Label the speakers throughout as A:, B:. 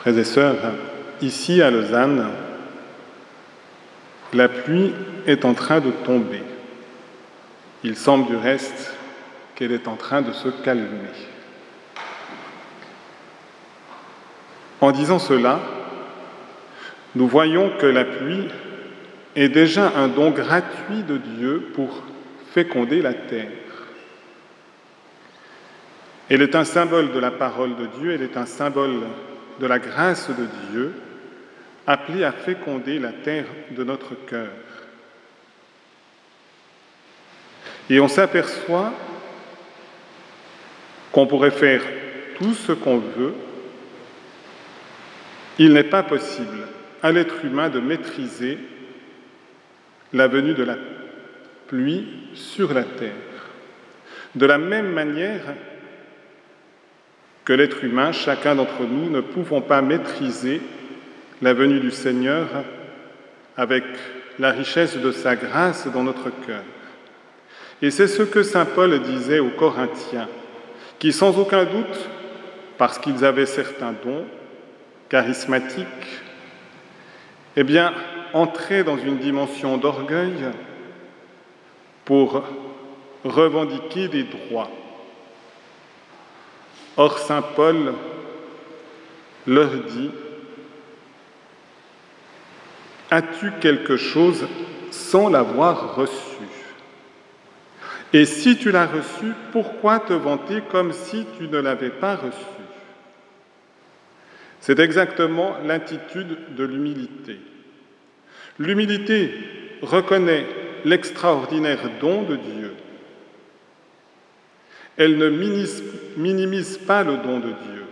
A: Frères et sœurs, ici à Lausanne, la pluie est en train de tomber. Il semble du reste qu'elle est en train de se calmer. En disant cela, nous voyons que la pluie est déjà un don gratuit de Dieu pour féconder la terre. Elle est un symbole de la parole de Dieu, elle est un symbole de la grâce de Dieu, appelée à féconder la terre de notre cœur. Et on s'aperçoit qu'on pourrait faire tout ce qu'on veut, il n'est pas possible à l'être humain de maîtriser la venue de la pluie sur la terre. De la même manière l'être humain, chacun d'entre nous, ne pouvons pas maîtriser la venue du Seigneur avec la richesse de sa grâce dans notre cœur. Et c'est ce que Saint Paul disait aux Corinthiens, qui sans aucun doute, parce qu'ils avaient certains dons charismatiques, eh bien, entraient dans une dimension d'orgueil pour revendiquer des droits. Or, Saint Paul leur dit, As-tu quelque chose sans l'avoir reçu? Et si tu l'as reçu, pourquoi te vanter comme si tu ne l'avais pas reçu? C'est exactement l'attitude de l'humilité. L'humilité reconnaît l'extraordinaire don de Dieu. Elle ne minimise pas le don de Dieu.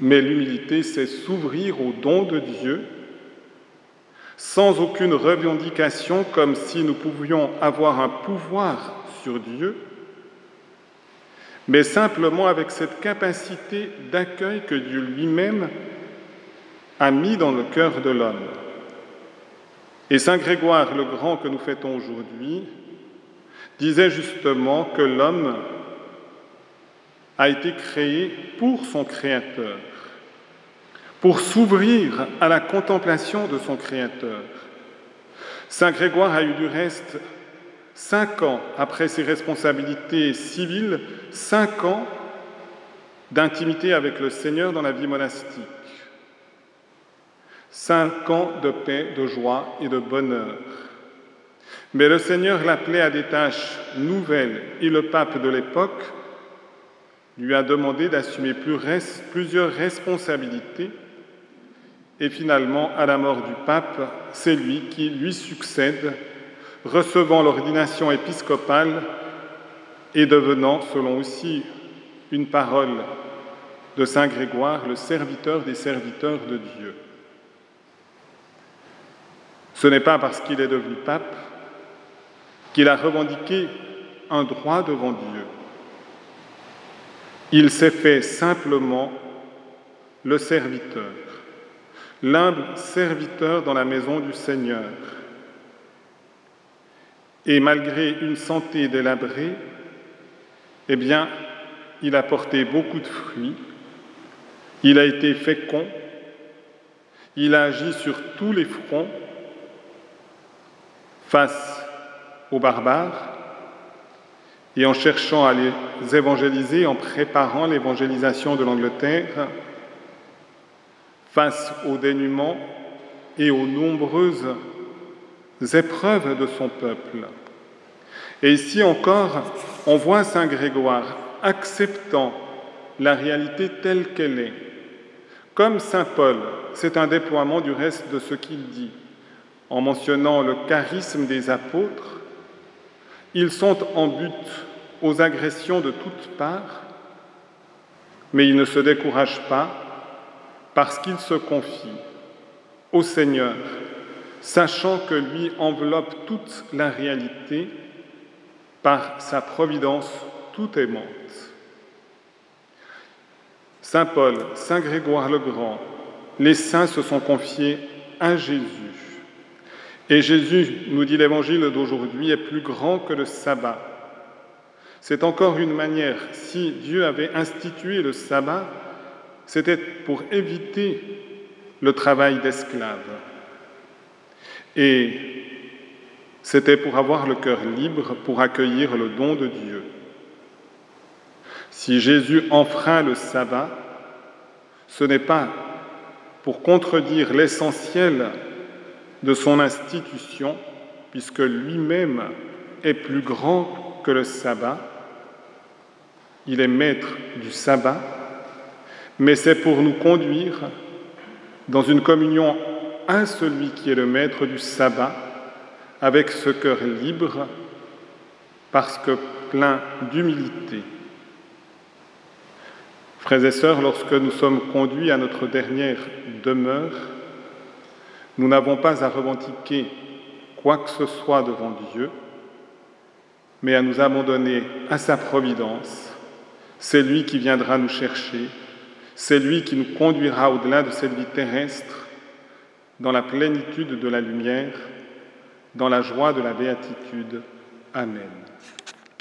A: Mais l'humilité, c'est s'ouvrir au don de Dieu sans aucune revendication comme si nous pouvions avoir un pouvoir sur Dieu, mais simplement avec cette capacité d'accueil que Dieu lui-même a mis dans le cœur de l'homme. Et Saint Grégoire le Grand que nous fêtons aujourd'hui disait justement que l'homme a été créé pour son Créateur, pour s'ouvrir à la contemplation de son Créateur. Saint Grégoire a eu du reste cinq ans après ses responsabilités civiles, cinq ans d'intimité avec le Seigneur dans la vie monastique. Cinq ans de paix, de joie et de bonheur. Mais le Seigneur l'appelait à des tâches nouvelles et le pape de l'époque lui a demandé d'assumer plusieurs responsabilités. Et finalement, à la mort du pape, c'est lui qui lui succède, recevant l'ordination épiscopale et devenant, selon aussi une parole de Saint Grégoire, le serviteur des serviteurs de Dieu. Ce n'est pas parce qu'il est devenu pape qu'il a revendiqué un droit devant Dieu. Il s'est fait simplement le serviteur, l'humble serviteur dans la maison du Seigneur. Et malgré une santé délabrée, eh bien, il a porté beaucoup de fruits, il a été fécond, il a agi sur tous les fronts face aux barbares et en cherchant à les évangéliser, en préparant l'évangélisation de l'Angleterre face au dénuement et aux nombreuses épreuves de son peuple. Et ici encore, on voit Saint Grégoire acceptant la réalité telle qu'elle est. Comme Saint Paul, c'est un déploiement du reste de ce qu'il dit en mentionnant le charisme des apôtres, ils sont en but aux agressions de toutes parts, mais ils ne se découragent pas parce qu'ils se confient au Seigneur, sachant que lui enveloppe toute la réalité par sa providence tout aimante. Saint Paul, Saint Grégoire le Grand, les saints se sont confiés à Jésus et Jésus, nous dit l'évangile d'aujourd'hui, est plus grand que le sabbat. C'est encore une manière, si Dieu avait institué le sabbat, c'était pour éviter le travail d'esclave. Et c'était pour avoir le cœur libre, pour accueillir le don de Dieu. Si Jésus enfreint le sabbat, ce n'est pas pour contredire l'essentiel de son institution, puisque lui-même est plus grand que le sabbat, il est maître du sabbat, mais c'est pour nous conduire dans une communion à celui qui est le maître du sabbat, avec ce cœur libre, parce que plein d'humilité. Frères et sœurs, lorsque nous sommes conduits à notre dernière demeure, nous n'avons pas à revendiquer quoi que ce soit devant Dieu, mais à nous abandonner à sa providence. C'est lui qui viendra nous chercher, c'est lui qui nous conduira au-delà de cette vie terrestre, dans la plénitude de la lumière, dans la joie de la béatitude. Amen.